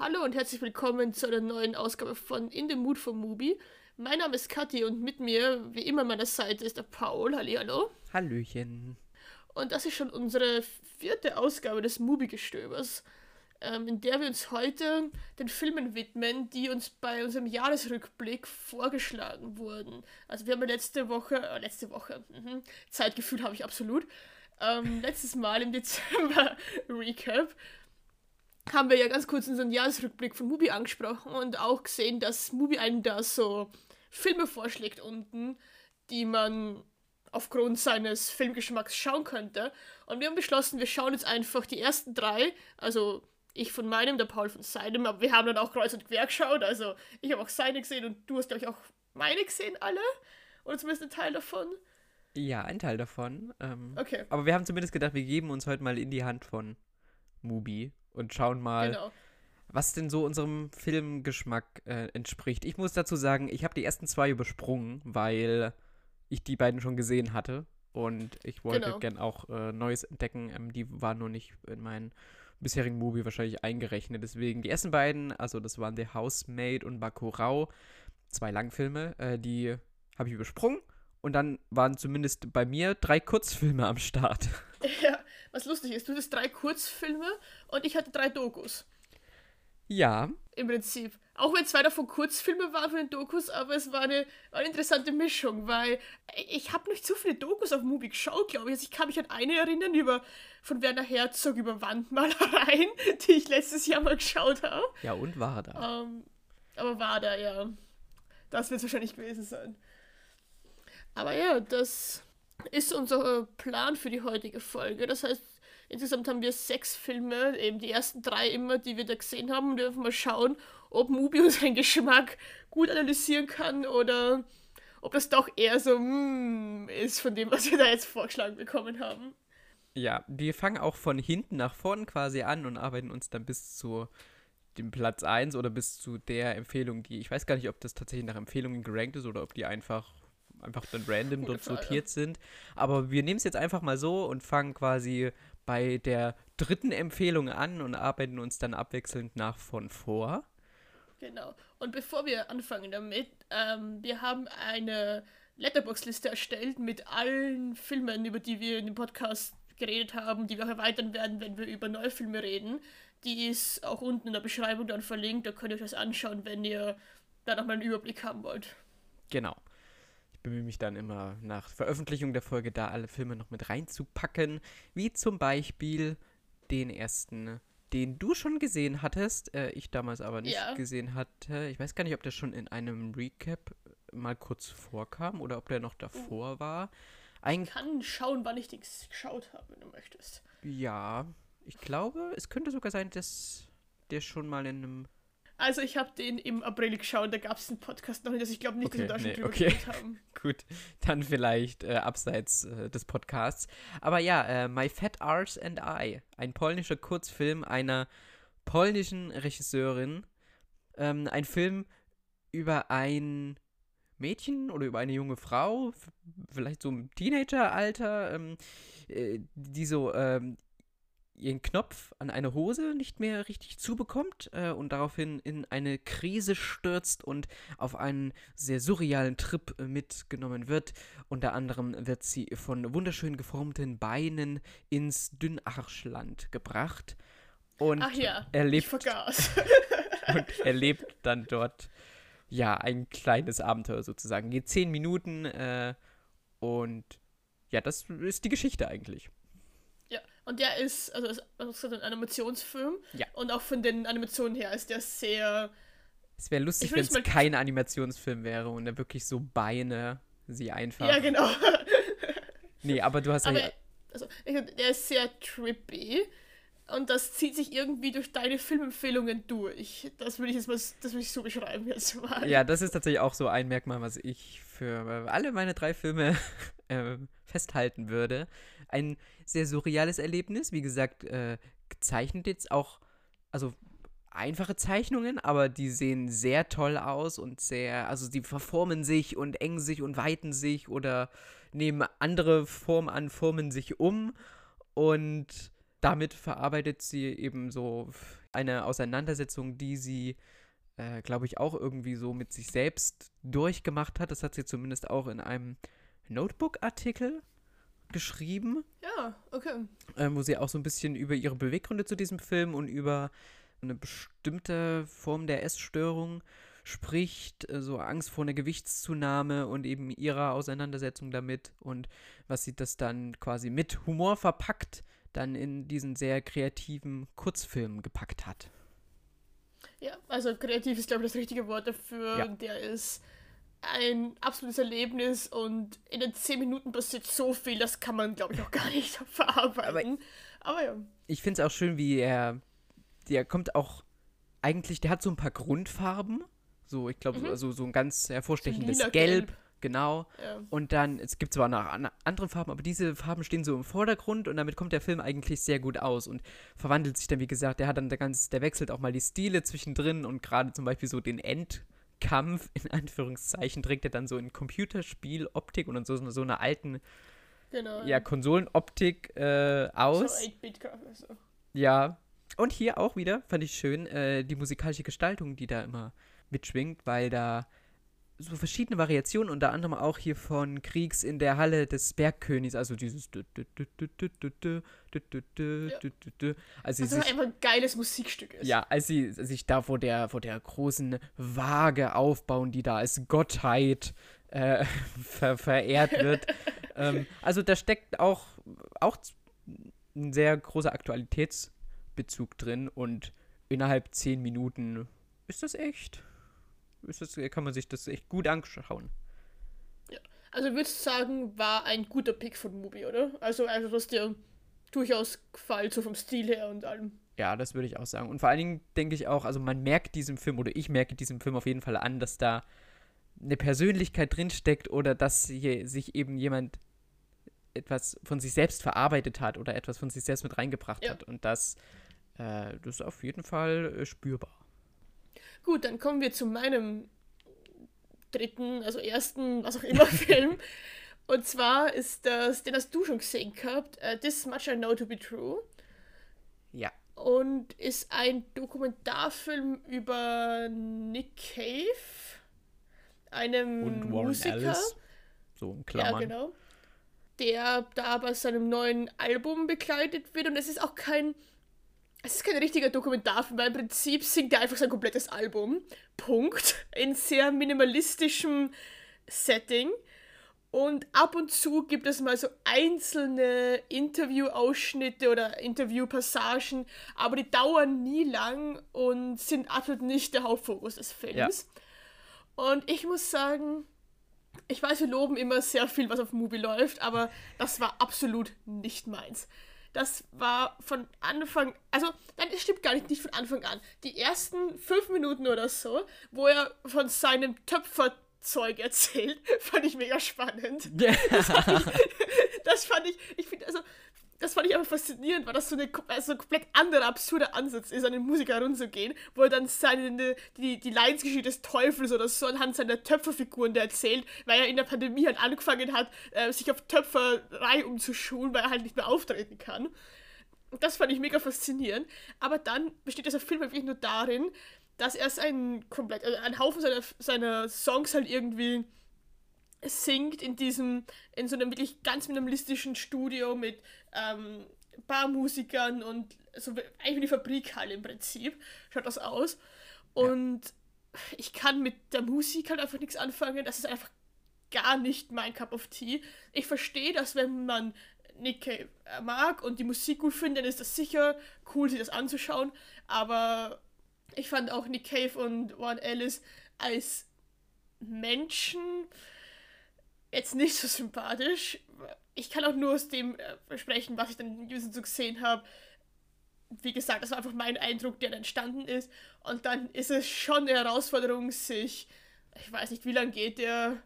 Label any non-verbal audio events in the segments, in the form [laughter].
Hallo und herzlich willkommen zu einer neuen Ausgabe von In the Mood for Movie. Mein Name ist Kathi und mit mir, wie immer an meiner Seite, ist der Paul. Hallihallo. Hallöchen. Und das ist schon unsere vierte Ausgabe des Movie-Gestöbers, ähm, in der wir uns heute den Filmen widmen, die uns bei unserem Jahresrückblick vorgeschlagen wurden. Also wir haben letzte Woche, äh, letzte Woche, mhm, Zeitgefühl habe ich absolut, ähm, [laughs] letztes Mal im Dezember [laughs] Recap haben wir ja ganz kurz unseren Jahresrückblick von Mubi angesprochen und auch gesehen, dass Mubi einem da so Filme vorschlägt unten, die man aufgrund seines Filmgeschmacks schauen könnte. Und wir haben beschlossen, wir schauen jetzt einfach die ersten drei, also ich von meinem, der Paul von seinem, aber wir haben dann auch kreuz und quer geschaut, also ich habe auch seine gesehen und du hast, glaube ich, auch meine gesehen, alle? Oder zumindest ein Teil davon? Ja, ein Teil davon. Ähm, Okay. aber wir haben zumindest gedacht, wir geben uns heute mal in die Hand von Mubi und schauen mal, Genau. was denn so unserem Filmgeschmack äh, entspricht. Ich muss dazu sagen, ich habe die ersten zwei übersprungen, weil ich die beiden schon gesehen hatte und ich wollte Genau. gern auch äh, Neues entdecken. Ähm, die waren nur nicht in meinen bisherigen Movie wahrscheinlich eingerechnet. Deswegen die ersten beiden, also das waren The Housemaid und Bakurau, zwei Langfilme, äh, die habe ich übersprungen. Und dann waren zumindest bei mir drei Kurzfilme am Start. [laughs] Ja, was lustig ist, du hattest drei Kurzfilme und ich hatte drei Dokus. Ja, Im Prinzip. Auch wenn zwei davon Kurzfilme waren von den Dokus, aber es war eine, war eine interessante Mischung, weil ich habe nicht so viele Dokus auf Mubi geschaut, glaube ich. Also ich kann mich an eine erinnern über von Werner Herzog über Wandmalereien, [laughs] die ich letztes Jahr mal geschaut habe. ja und war da. Ähm, aber war da, ja. Das wird es wahrscheinlich gewesen sein. Aber ja, das ist unser Plan für die heutige Folge. Das heißt, insgesamt haben wir sechs Filme, eben die ersten drei immer, die wir da gesehen haben. Wir dürfen mal schauen, ob Mubi [laughs] unseren Geschmack gut analysieren kann oder ob das doch eher so mm, ist von dem, was wir da jetzt vorgeschlagen bekommen haben. Ja, wir fangen auch von hinten nach vorn quasi an und arbeiten uns dann bis zu dem Platz 1 oder bis zu der Empfehlung, die ich weiß gar nicht, ob das tatsächlich nach Empfehlungen gerankt ist oder ob die einfach einfach dann random dort sortiert sind. Aber wir nehmen es jetzt einfach mal so und fangen quasi bei der dritten Empfehlung an und arbeiten uns dann abwechselnd nach von vor. Genau. Und bevor wir anfangen damit, ähm, wir haben eine Letterbox-Liste erstellt mit allen Filmen, über die wir in dem Podcast geredet haben, die wir auch erweitern werden, wenn wir über neue Filme reden. Die ist auch unten in der Beschreibung dann verlinkt, da könnt ihr euch das anschauen, wenn ihr da nochmal einen Überblick haben wollt. Genau. Ich bemühe mich dann immer nach Veröffentlichung der Folge da alle Filme noch mit reinzupacken, wie zum Beispiel den ersten, den du schon gesehen hattest, äh, ich damals aber nicht Ja. gesehen hatte. Ich weiß gar nicht, ob der schon in einem Recap mal kurz vorkam oder ob der noch davor war. Ein, Ich kann schauen, wann ich den geschaut habe, wenn du möchtest. ja, ich glaube, es könnte sogar sein, dass der schon mal in einem Also ich habe den im April geschaut, da gab es einen Podcast noch nicht, also ich glaube nicht, dass wir Okay, da schon nee, drüber okay. haben. [laughs] Gut, dann vielleicht äh, abseits äh, des Podcasts. Aber ja, äh, My Fat Arse and I, ein polnischer Kurzfilm einer polnischen Regisseurin. Ähm, ein Film über ein Mädchen oder über eine junge Frau, vielleicht so im Teenageralter, ähm, äh, die so ähm, ihren Knopf an eine Hose nicht mehr richtig zubekommt äh, und daraufhin in eine Krise stürzt und auf einen sehr surrealen Trip äh, mitgenommen wird. Unter anderem wird sie von wunderschön geformten Beinen ins Dünarschland gebracht und Ach ja, erlebt, [laughs] und erlebt dann dort ja ein kleines Abenteuer sozusagen. Geht zehn Minuten äh, und ja, das ist die Geschichte eigentlich. Und der ist, also ist also ein Animationsfilm. Ja. Und auch von den Animationen her ist der sehr. Es wäre lustig, wenn es kein Animationsfilm wäre und er wirklich so Beine sie einfach. Ja, genau. [laughs] Nee, aber du hast Aber ja. also, der ist sehr trippy. Und das zieht sich irgendwie durch deine Filmempfehlungen durch. Das würde ich jetzt mal, das ich so beschreiben jetzt mal. Ja, das ist tatsächlich auch so ein Merkmal, was ich für alle meine drei Filme äh, festhalten würde. Ein sehr surreales Erlebnis, wie gesagt, äh, gezeichnet jetzt auch, also einfache Zeichnungen, aber die sehen sehr toll aus und sehr, also die verformen sich und engen sich und weiten sich oder nehmen andere Formen an, formen sich um und damit verarbeitet sie eben so, Eine Auseinandersetzung, die sie, äh, glaube ich, auch irgendwie so mit sich selbst durchgemacht hat. Das hat sie zumindest auch in einem Notebook-Artikel geschrieben. Ja, okay. Äh, wo sie auch so ein bisschen über ihre Beweggründe zu diesem Film und über eine bestimmte Form der Essstörung spricht, äh, so Angst vor einer Gewichtszunahme und eben ihrer Auseinandersetzung damit und was sie das dann quasi mit Humor verpackt dann in diesen sehr kreativen Kurzfilm gepackt hat. Ja, also kreativ ist, glaube ich, das richtige Wort dafür. Ja. Der ist ein absolutes Erlebnis und in den zehn Minuten passiert so viel, das kann man, glaube ich, auch gar nicht [laughs] verarbeiten. Aber, Aber ja. Ich finde es auch schön, wie er, der kommt auch eigentlich, der hat so ein paar Grundfarben. So, ich glaube, mhm. so, so ein ganz hervorstechendes Gelb. Gelb. Genau. Ja. Und dann, es gibt zwar noch andere Farben, aber diese Farben stehen so im Vordergrund und damit kommt der Film eigentlich sehr gut aus und verwandelt sich dann, wie gesagt, der hat dann der ganz, der wechselt auch mal die Stile zwischendrin und gerade zum Beispiel so den End, Kampf, in [laughs] Anführungszeichen, trägt er dann so in Computerspiel-Optik und so, so einer alten genau, ja, Konsolenoptik äh, aus. So 8-Bit so. Ja. Und hier auch wieder, fand ich schön, äh, die musikalische Gestaltung, die da immer mitschwingt, weil da so verschiedene Variationen, unter anderem auch hier von Kriegs in der Halle des Bergkönigs, also dieses ja. also einfach ein geiles Musikstück ist. Ja, als sie sich da vor der, vor der großen Waage aufbauen, die da als Gottheit äh, ver verehrt wird. ähm, also da steckt auch, auch ein sehr großer Aktualitätsbezug drin und innerhalb zehn Minuten ist das echt das, kann man sich das echt gut anschauen. Ja. Also würdest du sagen, war ein guter Pick von Mubi, oder? Also, also was dir durchaus gefällt, so vom Stil her und allem. Ja, das würde ich auch sagen. Und vor allen Dingen denke ich auch, also man merkt diesem Film, oder ich merke diesem Film auf jeden Fall an, dass da eine Persönlichkeit drinsteckt oder dass hier sich eben jemand etwas von sich selbst verarbeitet hat oder etwas von sich selbst mit reingebracht ja. hat. Und das, äh, das ist auf jeden Fall äh, spürbar. Gut, dann kommen wir zu meinem dritten, also ersten, was auch immer [laughs] Film. Und zwar ist das, den hast du schon gesehen gehabt, uh, This Much I Know to Be True. Ja. Und ist ein Dokumentarfilm über Nick Cave, einem Und Warren Musiker. Ellis. So ein Klammern. Ja, genau. Der da bei seinem neuen Album begleitet wird. Und es ist auch kein es ist kein richtiger Dokumentarfilm, weil im Prinzip singt er einfach sein komplettes Album. Punkt. In sehr minimalistischem Setting. Und ab und zu gibt es mal so einzelne Interviewausschnitte oder Interviewpassagen, aber die dauern nie lang und sind absolut nicht der Hauptfokus des Films. Ja. Und ich muss sagen, ich weiß, wir loben immer sehr viel, was auf Movie läuft, aber das war absolut nicht meins das war von Anfang, also nein, das stimmt gar nicht, nicht von Anfang an. Die ersten fünf Minuten oder so, wo er von seinem Töpferzeug erzählt, [laughs] fand ich mega spannend. Das fand ich, das fand ich, ich finde, also das fand ich einfach faszinierend, weil das so, eine, also ein komplett anderer, absurder Ansatz ist, an den Musiker heranzugehen, wo er dann seine, die, die Leidensgeschichte des Teufels oder so anhand seiner Töpferfiguren der erzählt, weil er in der Pandemie halt angefangen hat, äh, sich auf Töpferei umzuschulen, weil er halt nicht mehr auftreten kann. Das fand ich mega faszinierend. Aber dann besteht dieser Film wirklich nur darin, dass er sein komplett, also einen Haufen seiner, seiner Songs halt irgendwie singt in diesem, in so einem wirklich ganz minimalistischen Studio mit ähm, Barmusikern und so eigentlich wie die Fabrikhalle im Prinzip schaut das aus. Und ja. ich kann mit der Musik halt einfach nichts anfangen. Das ist einfach gar nicht mein Cup of Tea. Ich verstehe, dass wenn man Nick Cave äh, mag und die Musik gut findet, dann ist das sicher cool, sich das anzuschauen. Aber ich fand auch Nick Cave und Warren Ellis als Menschen jetzt nicht so sympathisch. Ich kann auch nur aus dem äh, sprechen, was ich dann in diesem so gesehen habe. Wie gesagt, das war einfach mein Eindruck, der dann entstanden ist. Und dann ist es schon eine Herausforderung, sich, ich weiß nicht, wie lange geht der?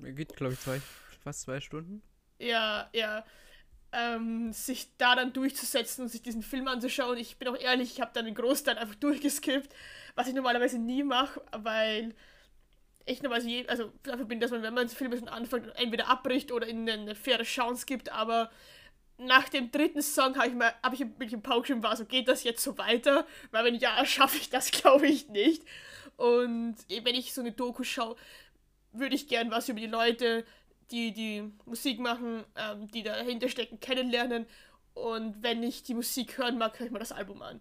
Er geht, glaube ich, zwei, fast zwei Stunden. Ja, ja. Ähm, sich da dann durchzusetzen und sich diesen Film anzuschauen. Ich bin auch ehrlich, ich habe dann den Großteil einfach [laughs] durchgeskippt, was ich normalerweise nie mache, weil ich normalerweise, je, also dafür bin, dass man, wenn man Filme schon anfängt, entweder abbricht oder ihnen eine faire Chance gibt, aber nach dem dritten Song habe ich mal, habe ich mit dem Pauke war so, geht das jetzt so weiter? Weil wenn ja, schaffe ich das, [laughs] glaube ich nicht. Und wenn ich so eine Doku schaue, würde ich gern was über die Leute, die die Musik machen, ähm, die dahinter stecken, kennenlernen. Und wenn ich die Musik hören mag, höre ich mal das Album an.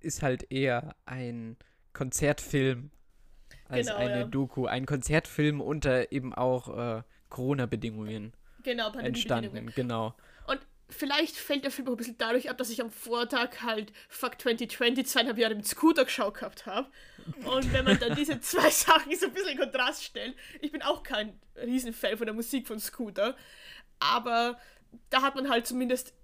Ist halt eher ein Konzertfilm als genau, eine ja. Doku. Ein Konzertfilm unter eben auch äh, Corona-Bedingungen genau, entstanden. Genau. Und vielleicht fällt der Film auch ein bisschen dadurch ab, dass ich am Vortag halt Fuck 2020 zweieinhalb Jahre mit Scooter geschaut gehabt habe. Und wenn man dann diese [laughs] zwei Sachen so ein bisschen in Kontrast stellt, ich bin auch kein Riesenfan von der Musik von Scooter, aber da hat man halt zumindest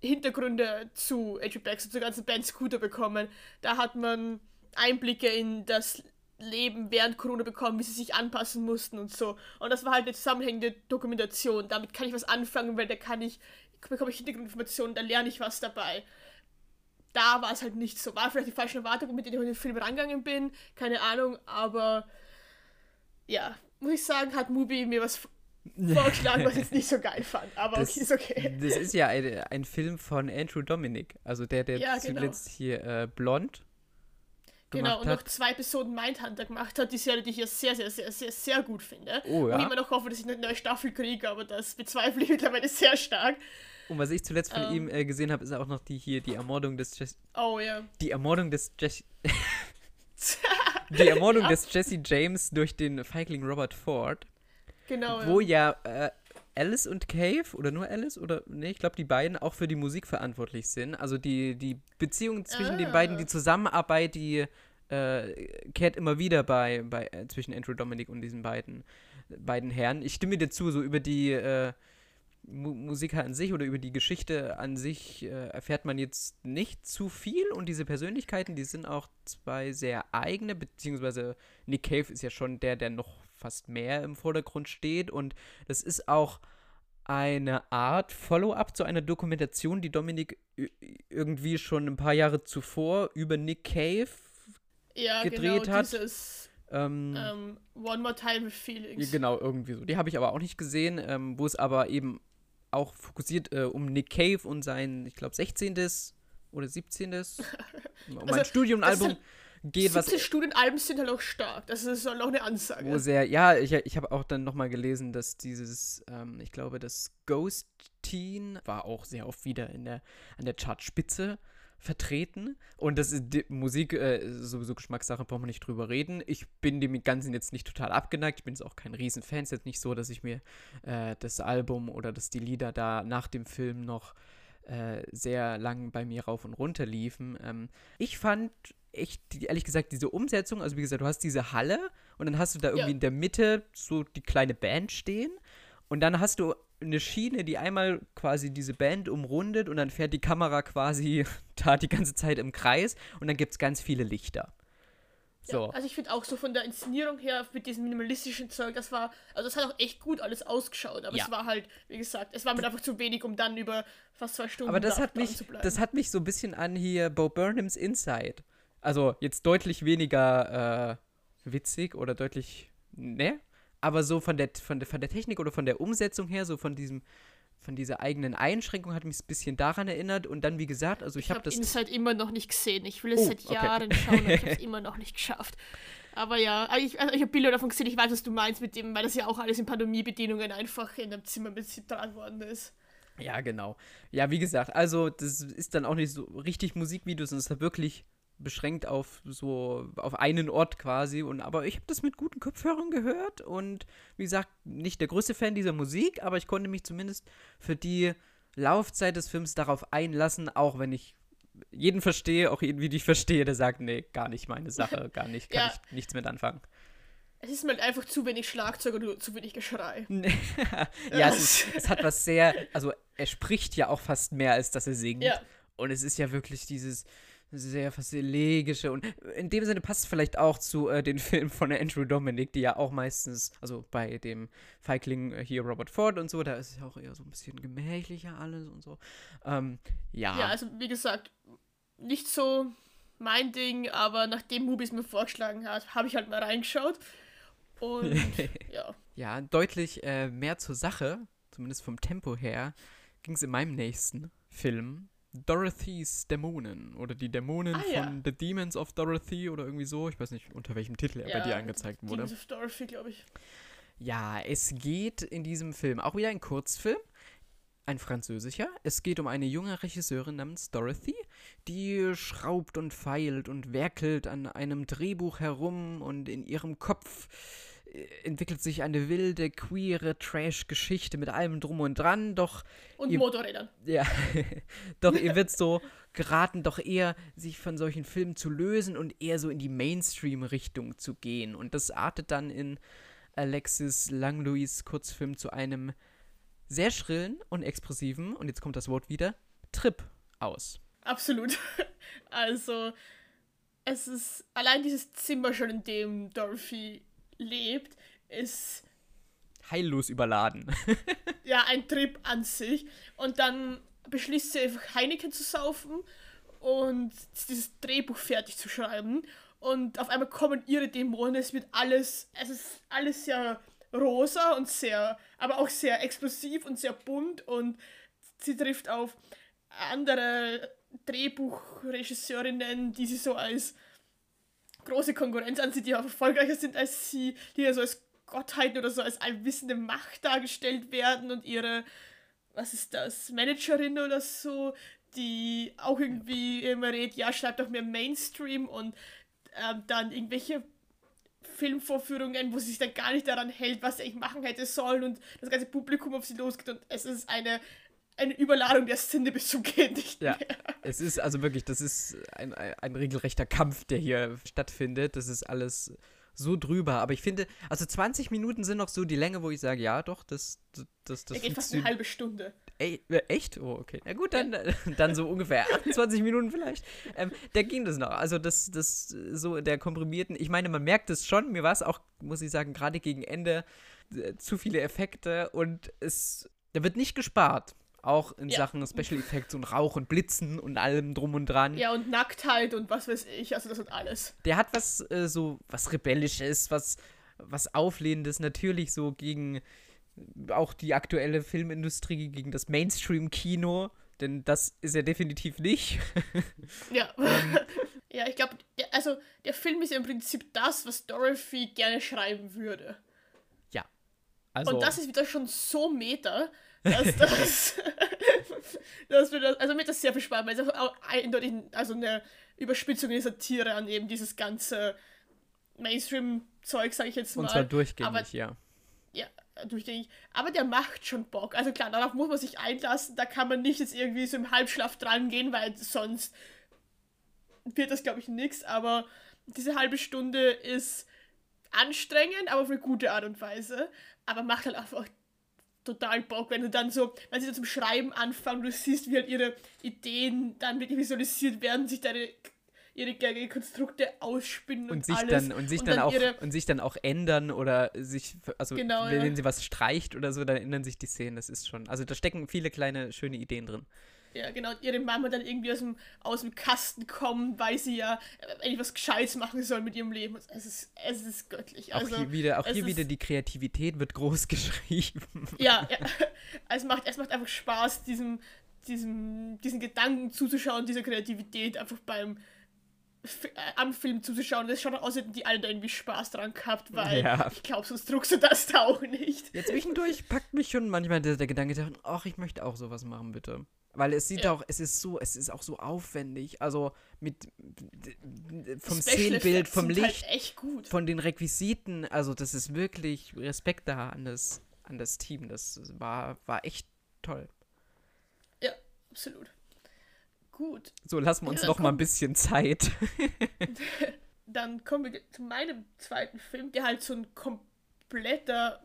Hintergründe zu Adrian Baxter, zur ganzen Band Scooter bekommen. Da hat man Einblicke in das Leben während Corona bekommen, wie sie sich anpassen mussten und so. Und das war halt eine zusammenhängende Dokumentation. Damit kann ich was anfangen, weil da kann ich, bekomme ich Hintergrundinformationen, da lerne ich was dabei. Da war es halt nicht so. War vielleicht die falsche Erwartung, mit der ich in den Film rangegangen bin, keine Ahnung, aber ja, muss ich sagen, hat Mubi mir was [laughs] vorgeschlagen, was ich jetzt nicht so geil fand. Aber das, okay, ist okay. Das ist ja ein, ein Film von Andrew Dominic, also der, der ja, genau. zuletzt hier äh, Blond Genau, und noch zwei Episoden Mindhunter gemacht hat, die Serie, die ich ja sehr, sehr, sehr, sehr, sehr gut finde. Oh, ja. Und immer noch hoffe, dass ich eine neue Staffel kriege, aber das bezweifle ich mittlerweile sehr stark. Und was ich zuletzt von um, ihm ähm. äh, gesehen habe, ist auch noch die hier, die Ermordung des Jesse. Oh ja. Die Ermordung des Jesse. [laughs] die Ermordung ja. des Jesse James durch den Feigling Robert Ford. Genau. Wo ja, ja äh, Alice und Cave, oder nur Alice, oder, nee, ich glaube, die beiden auch für die Musik verantwortlich sind. Also die, die Beziehung zwischen ah. den beiden, die Zusammenarbeit, die äh, kehrt immer wieder bei, bei äh, zwischen Andrew Dominic und diesen beiden, beiden Herren. Ich stimme dir zu, so über die äh, Mu Musiker an sich oder über die Geschichte an sich äh, erfährt man jetzt nicht zu viel und diese Persönlichkeiten, die sind auch zwei sehr eigene, beziehungsweise Nick Cave ist ja schon der, der noch fast mehr im Vordergrund steht. Und das ist auch eine Art Follow-up zu einer Dokumentation, die Dominik irgendwie schon ein paar Jahre zuvor über Nick Cave ja, gedreht genau, hat. Dieses, ähm, um, ähm, One More Time with Feelings. Genau, irgendwie so. Die habe ich aber auch nicht gesehen, ähm, wo es aber eben auch fokussiert äh, um Nick Cave und sein, ich glaube, 16. oder 17. [laughs] um also, ein Studiumalbum geht, was. Diese Studienalben sind halt auch stark. Das ist halt auch eine Ansage. Wo sehr, ja, ich, ich habe auch dann nochmal gelesen, dass dieses, ähm, ich glaube, das Ghost Teen war auch sehr oft wieder in der, an der Chartspitze vertreten. Und das ist die Musik, äh, sowieso Geschmackssache, brauchen wir nicht drüber reden. Ich bin dem Ganzen jetzt nicht total abgeneigt. Ich bin jetzt auch kein Riesenfan. Es ist jetzt nicht so, dass ich mir äh, das Album oder dass die Lieder da nach dem Film noch äh, sehr lang bei mir rauf und runter liefen. Ähm, ich fand echt, ehrlich gesagt, diese Umsetzung, also wie gesagt, du hast diese Halle und dann hast du da irgendwie ja. in der Mitte so die kleine Band stehen und dann hast du eine Schiene, die einmal quasi diese Band umrundet und dann fährt die Kamera quasi [laughs] da die ganze Zeit im Kreis und dann gibt es ganz viele Lichter. So. Ja, also ich finde auch so von der Inszenierung her mit diesem minimalistischen Zeug, das war, also es hat auch echt gut alles ausgeschaut, aber ja. es war halt, wie gesagt, es war mir einfach zu wenig, um dann über fast zwei Stunden aber das hat mich, das hat mich so ein bisschen an hier Bo Burnhams Inside. Also jetzt deutlich weniger äh, witzig oder deutlich, ne? Aber so von der, von, der, von der Technik oder von der Umsetzung her, so von diesem, von dieser eigenen Einschränkung hat mich ein bisschen daran erinnert. Und dann, wie gesagt, also ich, ich habe hab das. Ich habe Inside immer noch nicht gesehen. Ich will es oh, seit okay. Jahren schauen, aber ich habe es [laughs] immer noch nicht geschafft. Aber ja, also ich, also ich habe Bilder davon gesehen, ich weiß, was du meinst mit dem, weil das ja auch alles in Pandemiebedienungen einfach in einem Zimmer mit dran worden ist. Ja, genau. Ja, wie gesagt, also das ist dann auch nicht so richtig Musikvideos, sondern es ist wirklich beschränkt auf so auf einen Ort quasi und aber ich habe das mit guten Kopfhörern gehört und wie gesagt nicht der größte Fan dieser Musik aber ich konnte mich zumindest für die Laufzeit des Films darauf einlassen auch wenn ich jeden verstehe auch jeden wie ich verstehe der sagt nee gar nicht meine Sache [laughs] gar nicht kann ja. ich nichts mit anfangen es ist halt einfach zu wenig Schlagzeug und zu wenig Geschrei. [laughs] ja, es, ist, es, hat was sehr, also er spricht ja auch fast mehr, als dass er singt. Ja. Und es ist ja wirklich dieses, sehr fast elegische und in dem Sinne passt es vielleicht auch zu äh, den [laughs] Filmen von Andrew Dominic, die ja auch meistens, also bei dem Feigling äh, hier Robert Ford und so, da ist es ja auch eher so ein bisschen gemächlicher alles und so. Ähm, ja. Ja, also wie gesagt, nicht so mein Ding, aber nachdem Movies mir vorgeschlagen hat, habe ich halt mal reingeschaut und [laughs] ja. Ja, deutlich äh, mehr zur Sache, zumindest vom Tempo her, ging es in meinem nächsten Film. Dorothy's Dämonen oder die Dämonen Ah, ja. von The Demons of Dorothy oder irgendwie so. Ich weiß nicht, unter welchem Titel er Ja, bei dir angezeigt wurde. Demons of Dorothy, glaube ich. Ja, es geht in diesem Film auch wieder ein Kurzfilm, ein französischer. Es geht um eine junge Regisseurin namens Dorothy, die schraubt und feilt und werkelt an einem Drehbuch herum und in ihrem Kopf entwickelt sich eine wilde, queere Trash-Geschichte mit allem drum und dran, doch Und Ihr- Motorrädern. ja, [laughs] doch ihr wird so geraten, doch eher sich von solchen Filmen zu lösen und eher so in die Mainstream-Richtung zu gehen. Und das artet dann in Alexis Langlouis Kurzfilm zu einem sehr schrillen und expressiven, und jetzt kommt das Wort wieder, Trip aus. Absolut. [laughs] Also, es ist allein dieses Zimmer schon, in dem Dorothy lebt, ist Heillos überladen. [laughs] ja ein Trip an sich. Und dann beschließt sie einfach Heineken zu saufen und dieses Drehbuch fertig zu schreiben. Und auf einmal kommen ihre Dämonen, es wird alles, es ist alles sehr rosa und sehr, aber auch sehr explosiv und sehr bunt und sie trifft auf andere Drehbuchregisseurinnen, die sie so als große Konkurrenz ansieht, die auch erfolgreicher sind als sie, die ja so als Gottheiten oder so als allwissende Macht dargestellt werden und ihre, was ist das, Managerin oder so, die auch irgendwie immer redet, ja, schreibt doch mehr Mainstream und ähm, dann irgendwelche Filmvorführungen, wo sie sich dann gar nicht daran hält, was sie eigentlich machen hätte sollen und das ganze Publikum auf sie losgeht und es ist eine, eine Überladung der Sinne bis zum Geht nicht Ja. mehr. Es ist also wirklich, das ist ein, ein, regelrechter Kampf, der hier stattfindet. Das ist alles so drüber. Aber ich finde, also 20 Minuten sind noch so die Länge, wo ich sage, ja, doch, das, das, das, das Er geht fast eine halbe Stunde. Ey, äh, echt? Oh, okay. Na gut, dann, [laughs] dann so ungefähr 28 Minuten vielleicht. Ähm, da ging das noch. Also das, das so der komprimierten, ich meine, man merkt es schon, mir war es auch, muss ich sagen, gerade gegen Ende äh, zu viele Effekte und es, da wird nicht gespart. Auch in Ja. Sachen Special Effects und Rauch und Blitzen und allem drum und dran. Ja, und Nacktheit und was weiß ich, also das und alles. Der hat was äh, so, was Rebellisches, was, was Auflehnendes, natürlich so gegen auch die aktuelle Filmindustrie, gegen das Mainstream-Kino, denn das ist er definitiv nicht. [laughs] Ja. Ähm. [laughs] ja, ich glaube, also der Film ist ja im Prinzip das, was Dorothy gerne schreiben würde. ja. Also, Und das ist wieder schon so meta, dass [laughs] das. [laughs] dass wir das, also mir das sehr viel Spaß, weil es auch eindeutig also eine Überspitzung, eine Satire an eben dieses ganze Mainstream-Zeug, sage ich jetzt mal. und zwar durchgängig, aber- ja. ja, durchgängig. Aber der macht schon Bock. Also klar, darauf muss man sich einlassen. Da kann man nicht jetzt irgendwie so im Halbschlaf dran gehen, weil sonst wird das, glaube ich, nichts. Aber diese halbe Stunde ist anstrengend, aber auf eine gute Art und Weise. Aber macht halt einfach total Bock, wenn du dann so, wenn sie dann zum Schreiben anfangen, du siehst, wie halt ihre Ideen dann wirklich visualisiert werden, sich deine ihre ihre Konstrukte ausspinnen und, Und sich alles. dann und sich dann, auch ihre, und sich dann auch ändern oder sich also Genau, wenn ja. sie was streicht oder so, dann ändern sich die Szenen, das ist schon. Also da stecken viele kleine schöne Ideen drin. Ja, genau. Ihre Mama dann irgendwie aus dem, aus dem Kasten kommen, weil sie ja äh, eigentlich was Gescheites machen soll mit ihrem Leben. Es ist, es ist göttlich. Auch Also, hier wieder auch hier wieder die Kreativität wird groß [laughs] geschrieben. ja, ja. [laughs] Es macht, es macht einfach Spaß, diesem, diesem, diesen Gedanken zuzuschauen, dieser Kreativität einfach beim F äh, am Film zuzuschauen. Es schaut auch aus, als hätten die alle da irgendwie Spaß dran gehabt, weil Ja. ich glaube, sonst druckst du das da auch nicht. Ja, zwischendurch packt mich schon manchmal der, der Gedanke ach, ich möchte auch sowas machen, bitte. Weil es sieht Ja. auch, es ist so, es ist auch so aufwendig. Also mit vom Szenenbild, vom sind Licht, Halt echt gut. von den Requisiten, also das ist wirklich Respekt da an das, an das Team. Das war, war echt toll. Ja, absolut. Gut. So, lassen wir uns Ja, noch mal ein bisschen Zeit. [laughs] dann kommen wir zu meinem zweiten Film, der halt so ein kompletter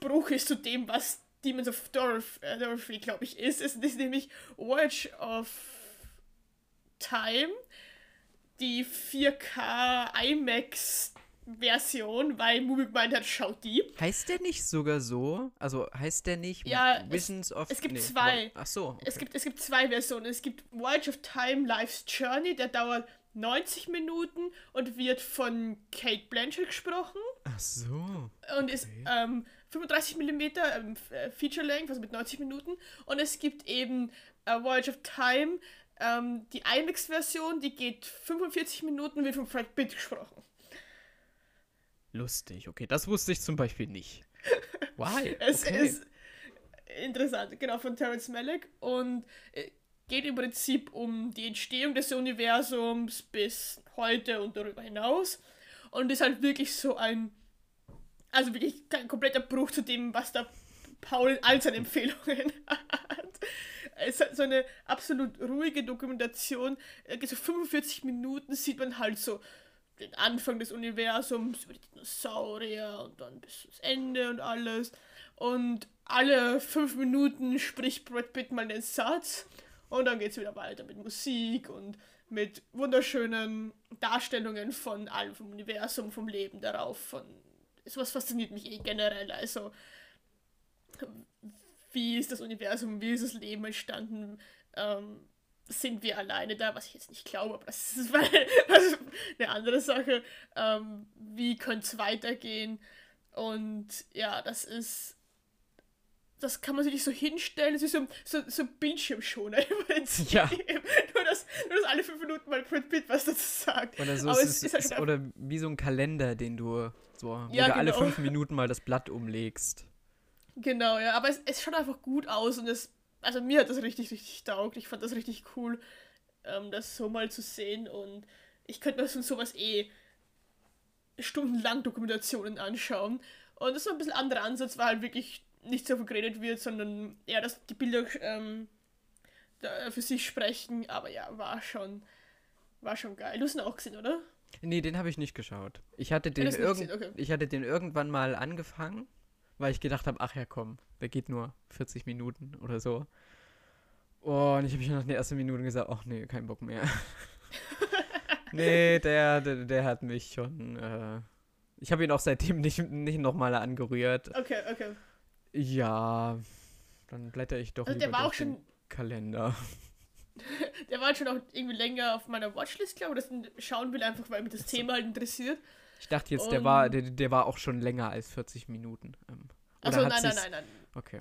Bruch ist zu dem, was Demons of Dorothy, äh, Dorothy glaube ich, ist. Es ist nämlich Watch of Time, die 4K IMAX Version, weil Movie gemeint hat, schaut die. heißt der nicht sogar so? Also heißt der nicht Ja, es- Visions of es gibt nee, zwei. Ach so. Okay. Es, gibt, es gibt zwei Versionen. Es gibt Voyage of Time Life's Journey, der dauert 90 Minuten und wird von Kate Blanchett gesprochen. Ach so. und ist ähm, 35 mm ähm, äh, Feature Length, also mit 90 Minuten. Und es gibt eben äh, Voyage of Time, ähm, die IMAX-Version, die geht 45 Minuten, wird von Fred Pitt gesprochen. Lustig, okay. Das wusste ich zum Beispiel nicht. [laughs] Why? Es okay. ist interessant, genau, von Terrence Malick. Und äh, geht im Prinzip um die Entstehung des Universums bis heute und darüber hinaus. Und ist halt wirklich so ein, also wirklich ein kompletter Bruch zu dem, was da Paul in all seinen Empfehlungen [laughs] hat. Es ist so eine absolut ruhige Dokumentation. So 45 Minuten sieht man halt so den Anfang des Universums, über die Dinosaurier und dann bis zum Ende und alles. Und alle fünf Minuten spricht Brad Pitt mal den Satz und dann geht es wieder weiter mit Musik und mit wunderschönen Darstellungen von allem, vom Universum, vom Leben darauf. Von sowas fasziniert mich eh generell. Also, wie ist das Universum, wie ist das Leben entstanden? Ähm, sind wir alleine da, was ich jetzt nicht glaube, aber das ist [laughs] eine andere Sache. Ähm, wie könnte es weitergehen? Und ja, das ist das kann man sich nicht so hinstellen. Es ist so, so, so ein Bildschirmschoner [laughs] im Prinzip. Ja. Nur, dass, nur, dass alle fünf Minuten mal Brad Pitt was dazu sagt. Oder, so, ist, ist, ist, halt oder wie so ein Kalender, den du so, wo ja, du genau. alle fünf Minuten mal das Blatt umlegst. Genau, ja. Aber es, es schaut einfach gut aus und es, also mir hat das richtig, richtig taugt. Ich fand das richtig cool, ähm, das so mal zu sehen und ich könnte mir sowas eh stundenlang Dokumentationen anschauen. Und das ist so ein bisschen anderer Ansatz, war halt wirklich nicht so viel geredet wird, sondern eher, dass die Bilder ähm, für sich sprechen. Aber ja, war schon, war schon geil. Du hast ihn auch gesehen, oder? Nee, den habe ich nicht geschaut. Ich hatte den, irgend okay. ich hatte den irgendwann mal angefangen, weil ich gedacht habe, ach ja, komm, der geht nur 40 Minuten oder so. Oh, und ich habe mich nach den ersten Minuten gesagt, ach nee, kein Bock mehr. [laughs] nee, der, der, der hat mich schon. Äh, ich habe ihn auch seitdem nicht, nicht nochmal angerührt. Okay, okay. Ja, dann blätter ich doch also der war auch schon Kalender. [laughs] der war schon auch irgendwie länger auf meiner Watchlist, glaube ich. Das schauen will, einfach weil mich das Thema halt interessiert. Ich dachte jetzt, der war, der, der war auch schon länger als 40 Minuten. Ähm, Achso, nein, nein, nein, nein. Okay.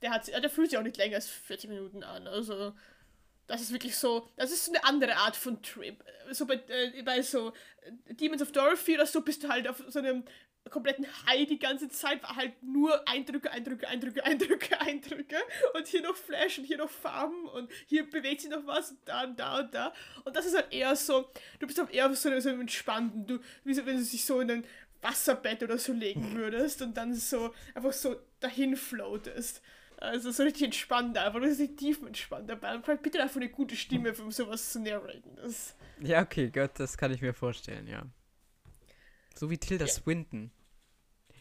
Der, hat, der fühlt sich auch nicht länger als 40 Minuten an. Also, das ist wirklich so, das ist so eine andere Art von Trip. So bei, äh, bei so Demons of Dorothy oder so bist du halt auf so einem kompletten High die ganze Zeit war halt nur Eindrücke, Eindrücke, Eindrücke, Eindrücke, [laughs] Eindrücke und hier noch Flash und hier noch Farben und hier bewegt sich noch was und da und da und da und das ist halt eher so, du bist auch eher so, so entspannten, du, wie so, wenn du dich so in ein Wasserbett oder so legen würdest und dann so einfach so dahin floatest. Also so richtig entspannt einfach, du bist nicht tief entspannt dabei und halt bitte einfach eine gute Stimme, um sowas zu narraten. Das ja, okay, Gott, das kann ich mir vorstellen, ja. So wie Tilda ja. Swinton.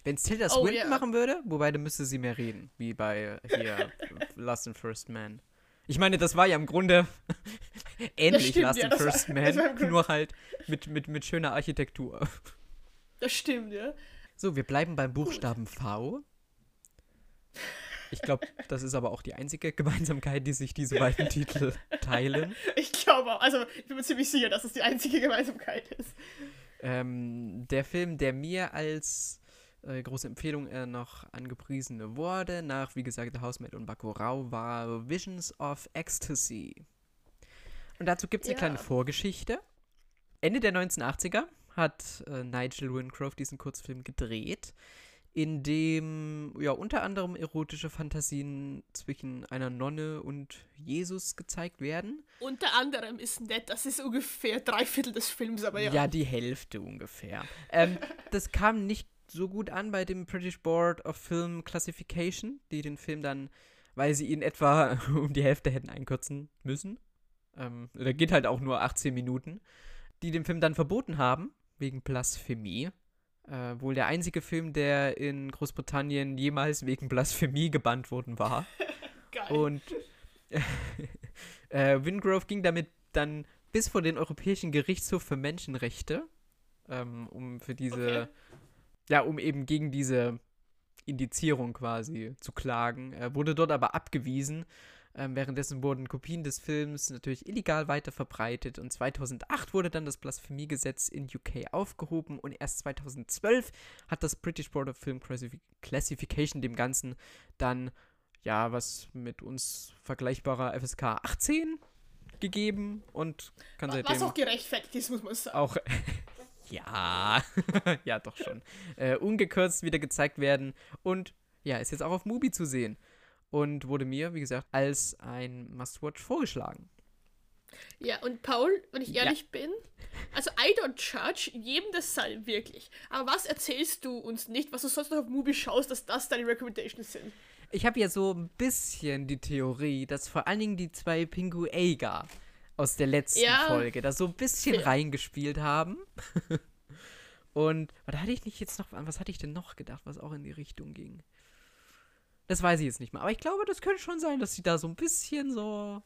Wenn es Tilda oh, Swinton yeah. machen würde, wobei dann müsste sie mehr reden, wie bei hier [laughs] Last and First Man. Ich meine, das war ja im Grunde [laughs] ähnlich stimmt, Last ja, and First Man, nur halt mit, mit, mit schöner Architektur. Das stimmt, ja. So, wir bleiben beim Buchstaben V. Ich glaube, das ist aber auch die einzige Gemeinsamkeit, die sich diese beiden Titel [laughs] teilen. Ich glaube auch. Also, ich bin mir ziemlich sicher, dass es die einzige Gemeinsamkeit ist. Ähm, der Film, der mir als äh, große Empfehlung äh, noch angepriesen wurde, nach, wie gesagt, The Housemaid und Bacurau, war Visions of Ecstasy. Und dazu gibt es eine ja. kleine Vorgeschichte. Ende der 1980er hat äh, Nigel Wincroft diesen Kurzfilm gedreht, in dem ja unter anderem erotische Fantasien zwischen einer Nonne und Jesus gezeigt werden. Unter anderem ist nett, das ist ungefähr drei Viertel des Films, aber ja. Ja, die Hälfte ungefähr. ähm, [laughs] das kam nicht so gut an bei dem British Board of Film Classification, die den Film dann, weil sie ihn etwa [laughs] um die Hälfte hätten einkürzen müssen, ähm, da geht halt auch nur 18 Minuten, die den Film dann verboten haben, wegen Blasphemie. Äh, wohl der einzige Film, der in Großbritannien jemals wegen Blasphemie gebannt worden war. [laughs] Geil. Und [laughs] äh, Wingrove ging damit dann bis vor den Europäischen Gerichtshof für Menschenrechte, ähm, um für diese, okay. Ja, um eben gegen diese Indizierung quasi zu klagen. Er wurde dort aber abgewiesen, Ähm, währenddessen wurden Kopien des Films natürlich illegal weiter verbreitet und 2008 wurde dann das Blasphemiegesetz in UK aufgehoben und erst 2012 hat das British Board of Film Classification dem Ganzen dann ja was mit uns vergleichbarer FSK 18 gegeben und kann seitdem was auch gerechtfertigt ist, muss man sagen. Auch [laughs] ja, [laughs] ja doch schon. Äh, ungekürzt wieder gezeigt werden und ja, ist jetzt auch auf Mubi zu sehen und wurde mir, wie gesagt, als ein Must-Watch vorgeschlagen. Ja, und Paul, wenn ich ehrlich ja. bin, also I don't judge jedem das sei, wirklich. Aber was erzählst du uns nicht, was du sonst noch auf Mubi schaust, dass das deine Recommendations sind? Ich habe ja so ein bisschen die Theorie, dass vor allen Dingen die zwei Pinguega aus der letzten ja, Folge da so ein bisschen reingespielt haben. [laughs] Und was hatte ich nicht jetzt noch, was hatte ich denn noch gedacht, was auch in die Richtung ging? Das weiß ich jetzt nicht mehr. Aber ich glaube, das könnte schon sein, dass sie da so ein bisschen so.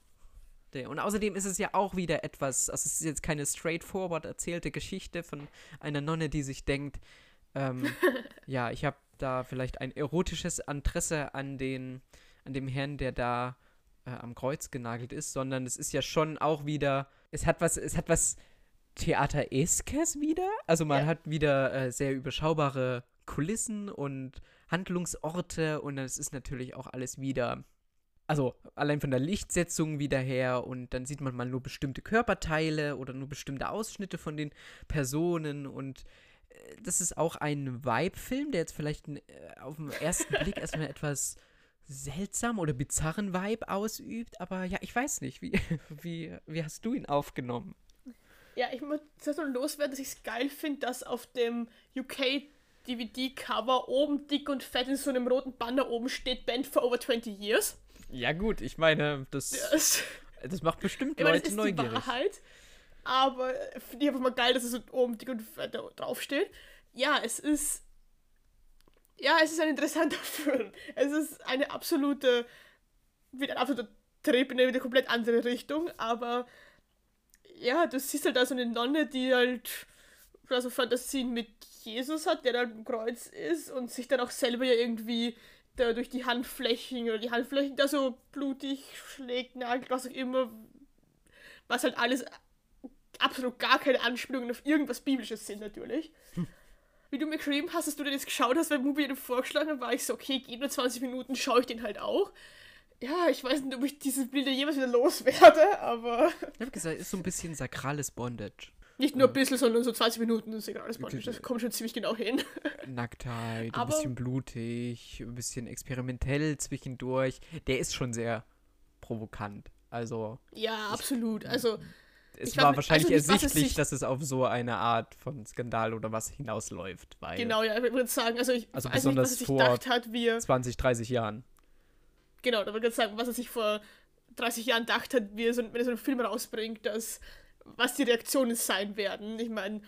Und außerdem ist es ja auch wieder etwas, also es ist jetzt keine straightforward erzählte Geschichte von einer Nonne, die sich denkt, ähm, [laughs] ja, ich habe da vielleicht ein erotisches Interesse an den, an dem Herrn, der da äh, am Kreuz genagelt ist, sondern es ist ja schon auch wieder, es hat was, es hat was Theatereskes wieder. Also man ja. hat wieder äh, sehr überschaubare Kulissen und Handlungsorte und es ist natürlich auch alles wieder, also allein von der Lichtsetzung wieder her und dann sieht man mal nur bestimmte Körperteile oder nur bestimmte Ausschnitte von den Personen und äh, das ist auch ein Vibe-Film, der jetzt vielleicht äh, auf den ersten [laughs] Blick erstmal etwas seltsam oder bizarren Vibe ausübt, aber ja, ich weiß nicht, wie, [laughs] wie, wie hast du ihn aufgenommen? Ja, ich muss so loswerden, dass ich es geil finde, dass auf dem UK DVD-Cover oben dick und fett in so einem roten Banner oben steht Band for over 20 years. Ja, gut, ich meine, das, [laughs] das, das macht bestimmt Leute meine, das ist neugierig. Die Wahrheit, aber finde ich einfach mal geil, dass es so oben dick und fett draufsteht. Ja, es ist. Ja, es ist ein interessanter [laughs] Film. Es ist eine absolute. Wieder ein absoluter Trip in eine komplett andere Richtung, aber. Ja, du siehst halt da so eine Nonne, die halt also Fantasien mit Jesus hat, der dann im Kreuz ist und sich dann auch selber ja irgendwie da durch die Handflächen oder die Handflächen da so blutig schlägt, nagelt, was auch immer, was halt alles absolut gar keine Anspielungen auf irgendwas Biblisches sind natürlich. Hm. Wie du mir geschrieben hast, dass du dir das geschaut hast, weil Mubi dir vorgeschlagen hat, war ich so, okay, geht nur 20 Minuten, schaue ich den halt auch. Ja, ich weiß nicht, ob ich diese Bilder jemals wieder loswerde, aber. Ich habe gesagt, ist so ein bisschen sakrales Bondage. Nicht nur ein bisschen, sondern so 20 Minuten ist egal. Das, das kommt schon ziemlich genau hin. [laughs] Nacktheit, ein bisschen blutig, ein bisschen experimentell zwischendurch. Der ist schon sehr provokant. Also. Ja, absolut. Also. Es war wahrscheinlich also ersichtlich, dass es auf so eine Art von Skandal oder was hinausläuft. Genau, ja, ich würde sagen, also ich also besonders nicht, was vor hat, wie 20, 30 Jahren. Genau, da würde ich sagen, was er sich vor 30 Jahren gedacht hat, wie er so, wenn er so einen Film rausbringt, dass was die Reaktionen sein werden. Ich meine,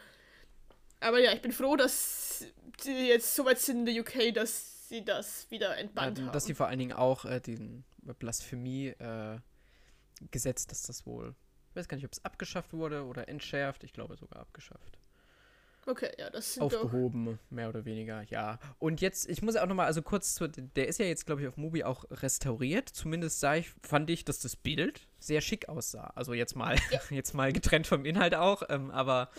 aber ja, ich bin froh, dass sie jetzt so weit sind in der UK, dass sie das wieder entbannt ja, haben. Dass sie vor allen Dingen auch äh, den Blasphemie-Gesetz, äh, dass das wohl, ich weiß gar nicht, ob es abgeschafft wurde oder entschärft, ich glaube sogar abgeschafft. Okay, ja, das sind Aufgehoben, doch... mehr oder weniger, ja. Und jetzt, ich muss auch nochmal, also kurz zu, der ist ja jetzt, glaube ich, auf Mubi auch restauriert. Zumindest sah ich, fand ich, dass das Bild sehr schick aussah. Also jetzt mal, ja. [laughs] jetzt mal getrennt vom Inhalt auch, ähm, aber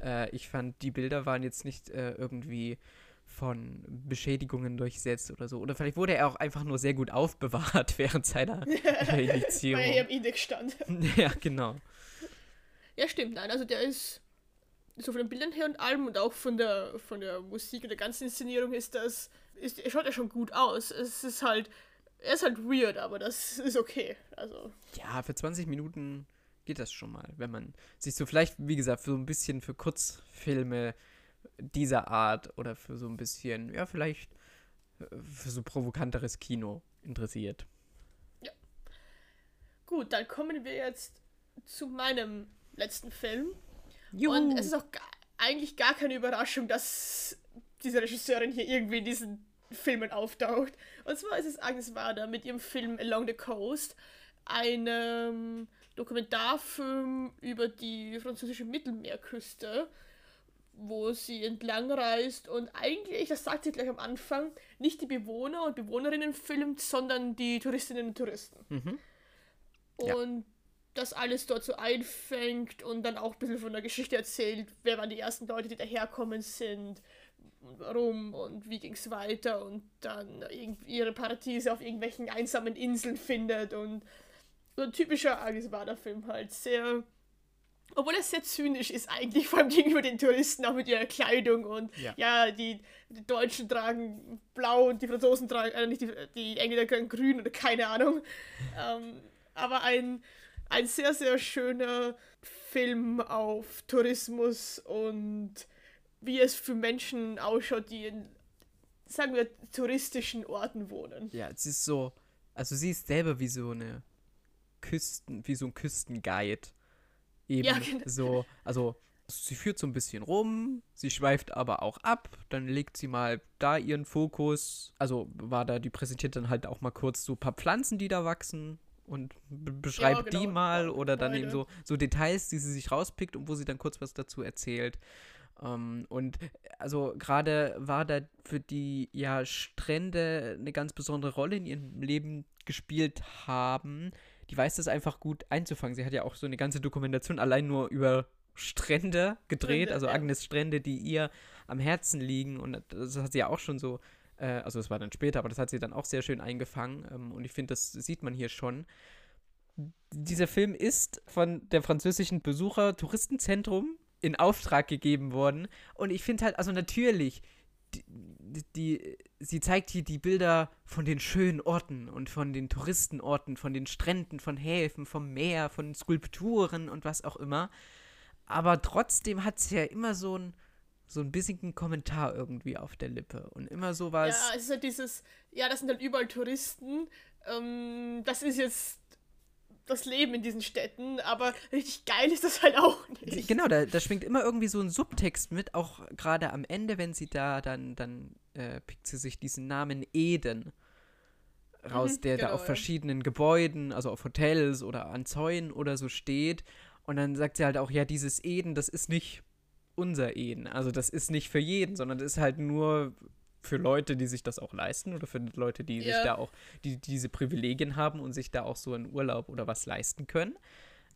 äh, ich fand, die Bilder waren jetzt nicht äh, irgendwie von Beschädigungen durchsetzt oder so. Oder vielleicht wurde er auch einfach nur sehr gut aufbewahrt [laughs] während seiner [laughs] Indizierung. Weil er im Index stand. [laughs] ja, genau. Ja, stimmt, nein, also der ist so von den Bildern her und allem und auch von der, von der Musik und der ganzen Inszenierung ist das, ist, schaut ja schon gut aus. Es ist halt, er ist halt weird, aber das ist okay. Also. Ja, für 20 Minuten geht das schon mal, wenn man sich so vielleicht, wie gesagt, für so ein bisschen für Kurzfilme dieser Art oder für so ein bisschen, ja, vielleicht äh, für so provokanteres Kino interessiert. Ja. Gut, dann kommen wir jetzt zu meinem letzten Film. Juhu. Und es ist auch gar, eigentlich gar keine Überraschung, dass diese Regisseurin hier irgendwie in diesen Filmen auftaucht. Und zwar ist es Agnes Varda mit ihrem Film Along the Coast, einem Dokumentarfilm über die französische Mittelmeerküste, wo sie entlang reist und eigentlich, das sagt sie gleich am Anfang, nicht die Bewohner und Bewohnerinnen filmt, sondern die Touristinnen und Touristen. Mhm. und das alles dort so einfängt und dann auch ein bisschen von der Geschichte erzählt, wer waren die ersten Leute, die daherkommen sind, warum und wie ging es weiter und dann ihre Paradiese auf irgendwelchen einsamen Inseln findet und so ein typischer Alice Wader-Film halt. Sehr. Obwohl er sehr zynisch ist, eigentlich, vor allem gegenüber den Touristen, auch mit ihrer Kleidung und ja, ja die, die, Deutschen tragen blau und die Franzosen tragen, äh, nicht die, die Engländer tragen grün oder keine Ahnung. [laughs] ähm, aber ein, ein sehr, sehr schöner Film auf Tourismus und wie es für Menschen ausschaut, die in, sagen wir, touristischen Orten wohnen. Ja, es ist so, also sie ist selber wie so eine Küsten, wie so ein Küstenguide. Eben ja, genau. so, also sie führt so ein bisschen rum, sie schweift aber auch ab, dann legt sie mal da ihren Fokus, also war da, die präsentiert dann halt auch mal kurz so ein paar Pflanzen, die da wachsen und beschreibt ja, genau. die mal oder dann eben so, so Details, die sie sich rauspickt und wo sie dann kurz was dazu erzählt. Um, ähm, und also gerade war da für die ja Strände eine ganz besondere Rolle in ihrem Leben gespielt haben, die weiß das einfach gut einzufangen. Sie hat ja auch so eine ganze Dokumentation allein nur über Strände gedreht, also Agnes Strände, die ihr am Herzen liegen. Und das hat sie ja auch schon so, äh, also das war dann später, aber das hat sie dann auch sehr schön eingefangen. Ähm, und ich finde, das sieht man hier schon. Dieser Film ist von der französischen Besucher Touristenzentrum in Auftrag gegeben worden. Und ich finde halt, also natürlich, die, die, sie zeigt hier die Bilder von den schönen Orten und von den Touristenorten, von den Stränden, von Häfen, vom Meer, von Skulpturen und was auch immer. Aber trotzdem hat sie ja immer so ein, so ein bisschen Kommentar irgendwie auf der Lippe und immer sowas. Ja, es ist halt dieses, ja, das sind halt überall Touristen. Ähm, das ist jetzt das Leben in diesen Städten, aber richtig geil ist das halt auch nicht. Genau, da, da schwingt immer irgendwie so ein Subtext mit, auch gerade am Ende, wenn sie da dann, dann äh, pickt sie sich diesen Namen Eden raus, mhm, der genau, da auf verschiedenen Gebäuden, also auf Hotels oder an Zäunen oder so steht. Und dann sagt sie halt auch, ja, dieses Eden, das ist nicht unser Eden. Also das ist nicht für jeden, sondern das ist halt nur für Leute, die sich das auch leisten oder für Leute, die ja. sich da auch, die, die diese Privilegien haben und sich da auch so einen Urlaub oder was leisten können.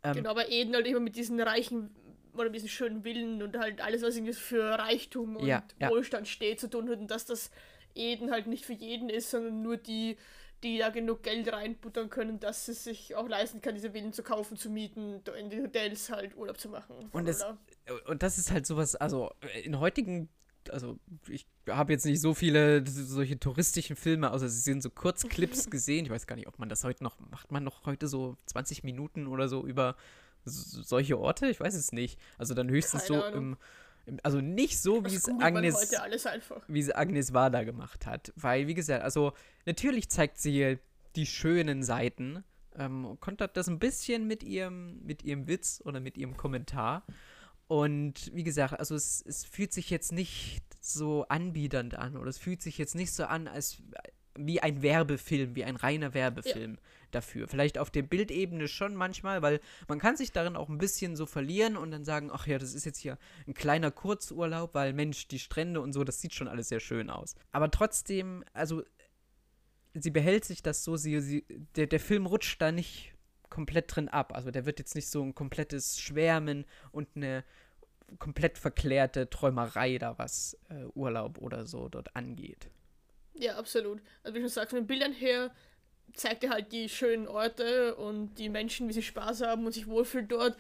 Ähm, genau, aber Eden halt immer mit diesen reichen oder mit diesen schönen Willen und halt alles, was irgendwie für Reichtum und ja, ja. Wohlstand steht, zu tun hat und dass das Eden halt nicht für jeden ist, sondern nur die, die da genug Geld reinbuttern können, dass es sich auch leisten kann, diese Villen zu kaufen, zu mieten, in den Hotels halt Urlaub zu machen. Und das, und das ist halt sowas, also in heutigen also ich habe jetzt nicht so viele solche touristischen Filme, außer sie sind so Kurzclips [laughs] gesehen. Ich weiß gar nicht, ob man das heute noch, macht man noch heute so 20 Minuten oder so über solche Orte? Ich weiß es nicht. Also dann höchstens Keine so im, im, also nicht so, wie es Agnes, wie es Agnes Wada gemacht hat. Weil, wie gesagt, also natürlich zeigt sie die schönen Seiten, ähm, kontert das ein bisschen mit ihrem, mit ihrem Witz oder mit ihrem Kommentar. Und wie gesagt, also es, es fühlt sich jetzt nicht so anbiedernd an oder es fühlt sich jetzt nicht so an, als wie ein Werbefilm, wie ein reiner Werbefilm ja. dafür. Vielleicht auf der Bildebene schon manchmal, weil man kann sich darin auch ein bisschen so verlieren und dann sagen, ach ja, das ist jetzt hier ein kleiner Kurzurlaub, weil Mensch, die Strände und so, das sieht schon alles sehr schön aus. Aber trotzdem, also sie behält sich das so, sie, sie der, der Film rutscht da nicht komplett drin ab. Also der wird jetzt nicht so ein komplettes Schwärmen und eine komplett verklärte Träumerei da, was äh, Urlaub oder so dort angeht. Ja, absolut. Also wie du sagst, von den Bildern her zeigt er halt die schönen Orte und die Menschen, wie sie Spaß haben und sich wohlfühlen dort.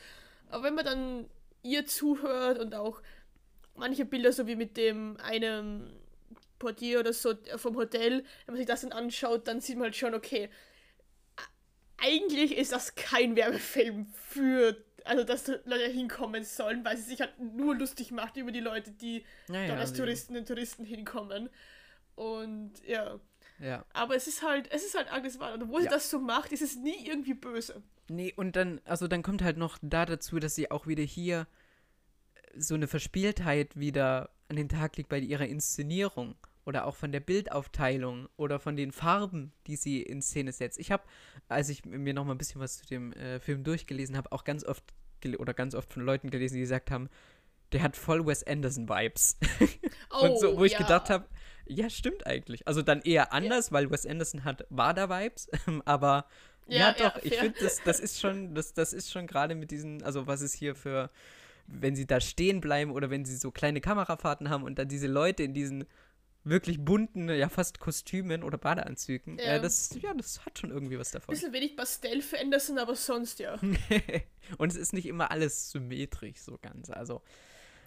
Aber wenn man dann ihr zuhört und auch manche Bilder, so wie mit dem einen Portier oder so vom Hotel, wenn man sich das dann anschaut, dann sieht man halt schon, okay, eigentlich ist das kein Werbefilm für also dass Leute hinkommen sollen, weil sie sich halt nur lustig macht über die Leute, die ja, dort als Touristen und Touristen hinkommen. Und ja. Ja. Aber es ist halt, es ist halt Agnes Wahl. Und obwohl ja. sie das so macht, ist es nie irgendwie böse. Nee, und dann, also dann kommt halt noch da dazu, dass sie auch wieder hier so eine Verspieltheit wieder an den Tag legt bei ihrer Inszenierung oder auch von der Bildaufteilung oder von den Farben, die sie in Szene setzt. Ich habe, als ich mir noch mal ein bisschen was zu dem äh, Film durchgelesen habe, auch ganz oft oder ganz oft von Leuten gelesen, die gesagt haben, der hat voll Wes Anderson Vibes. Oh, [laughs] und so, wo ich ja. gedacht habe, ja, stimmt eigentlich. Also dann eher anders, ja. weil Wes Anderson hat Wada Vibes, [laughs] aber Ja, Ja, doch, ich finde, das, das ist schon, das, das ist schon gerade mit diesen, also was ist hier für, wenn sie da stehen bleiben oder wenn sie so kleine Kamerafahrten haben und dann diese Leute in diesen wirklich bunten, ja fast Kostümen oder Badeanzügen, Ja. äh, das, ja, das hat schon irgendwie was davon. Bisschen wenig Pastell für Anderson, aber sonst ja. [laughs] und es ist nicht immer alles symmetrisch so ganz, also,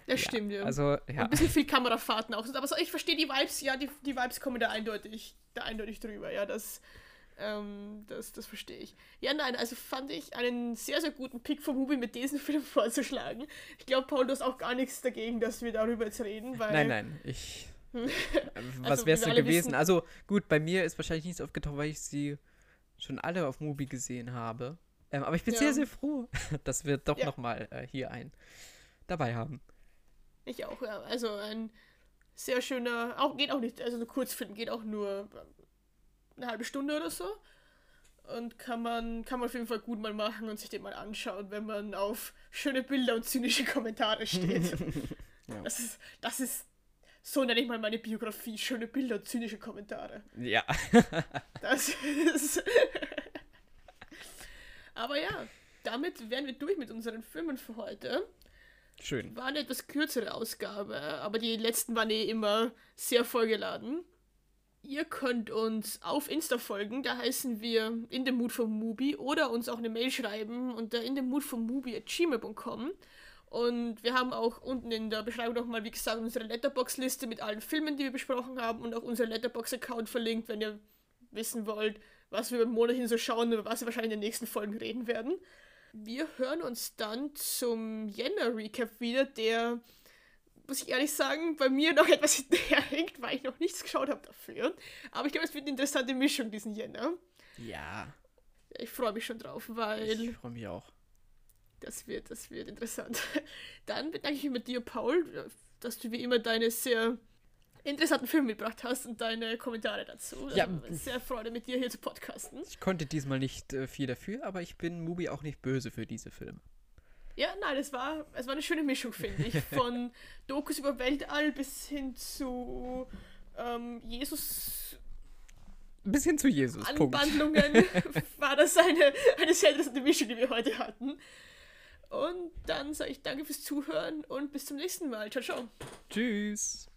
Das ja, stimmt, ja. also, ja, ein bisschen viel Kamerafahrten auch. Aber so, ich verstehe die Vibes, ja, die, die Vibes kommen da eindeutig, da eindeutig drüber, ja, das, ähm, das, das verstehe ich. Ja, nein, also fand ich einen sehr, sehr guten Pick vom Hubi mit diesem Film [laughs] vorzuschlagen. Ich glaube, Paul, du hast auch gar nichts dagegen, dass wir darüber jetzt reden, weil. nein, nein, ich, äh, was Also, wär's wie wir denn gewesen? wissen- Also, gut, bei mir ist wahrscheinlich nichts aufgetaucht, weil ich sie schon alle auf Mubi gesehen habe. Ähm, aber ich bin Ja. sehr, sehr froh, [laughs] dass wir doch Ja. noch mal äh, hier einen dabei haben. Ich auch, ja. Also ein sehr schöner, auch geht auch nicht, also ein Kurzfilm geht auch nur eine halbe Stunde oder so. Und kann man, kann man auf jeden Fall gut mal machen und sich den mal anschauen, wenn man auf schöne Bilder und zynische Kommentare steht. Ja. [laughs] Das ist, das ist, so nenne ich mal meine Biografie, schöne Bilder und zynische Kommentare. Ja. [laughs] Das ist. [laughs] Aber ja, damit wären wir durch mit unseren Filmen für heute. Schön. War eine etwas kürzere Ausgabe, aber die letzten waren eh immer sehr vollgeladen. Ihr könnt uns auf Insta folgen, da heißen wir in dem Mood for Mubi oder uns auch eine Mail schreiben unter in dem Mood for Mubi at gmail.com. Und wir haben auch unten in der Beschreibung nochmal, wie gesagt, unsere Letterbox-Liste mit allen Filmen, die wir besprochen haben und auch unser Letterbox-Account verlinkt, wenn ihr wissen wollt, was wir im Monat hin so schauen, über was wir wahrscheinlich in den nächsten Folgen reden werden. Wir hören uns dann zum Jänner-Recap wieder, der, muss ich ehrlich sagen, bei mir noch [laughs] etwas hinterherhängt, weil ich noch nichts geschaut habe dafür. Aber ich glaube, es wird eine interessante Mischung diesen Jänner. Ja. Ich freue mich schon drauf, weil Ich freue mich auch. Das wird, das wird interessant. [laughs] Dann bedanke ich mich mit dir, Paul, dass du wie immer deine sehr interessanten Filme mitgebracht hast und deine Kommentare dazu. Ja. Also, sehr Freude mit dir hier zu podcasten. Ich konnte diesmal nicht äh, viel dafür, aber ich bin Mubi auch nicht böse für diese Filme. Ja, nein, es war, es war eine schöne Mischung, finde ich. [laughs] Von Dokus über Weltall bis hin zu ähm, Jesus Ein bisschen zu Jesus. Anwandlungen [laughs] war das eine, eine sehr interessante Mischung, die wir heute hatten. Und dann sage ich danke fürs Zuhören und bis zum nächsten Mal. Ciao, ciao. Tschüss.